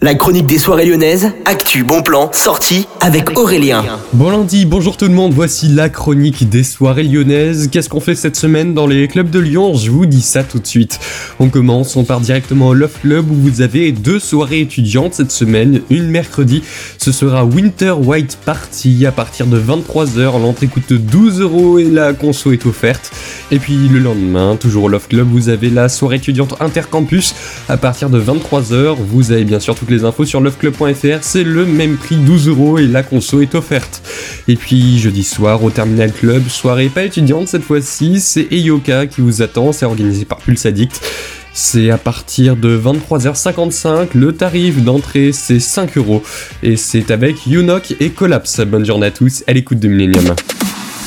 La chronique des soirées lyonnaises, actu, bon plan, sortie avec Aurélien. Bon lundi, bonjour tout le monde, voici la chronique des soirées lyonnaises. Qu'est-ce qu'on fait cette semaine dans les clubs de Lyon? Je vous dis ça tout de suite. On commence, on part directement au Love Club où vous avez deux soirées étudiantes cette semaine. Une mercredi, ce sera Winter White Party à partir de 23h. L'entrée coûte 12 euros et la conso est offerte. Et puis le lendemain, toujours au Love Club, vous avez la soirée étudiante Intercampus à partir de 23h. Vous avez bien sûr tout les infos sur loveclub.fr, c'est le même prix 12 euros et la conso est offerte. Et puis jeudi soir au Terminal Club, soirée pas étudiante cette fois-ci, c'est Eyoka qui vous attend, c'est organisé par Pulse Addict. C'est à partir de 23h55, le tarif d'entrée c'est 5 euros et c'est avec Unok et Collapse. Bonne journée à tous, à l'écoute de Millennium.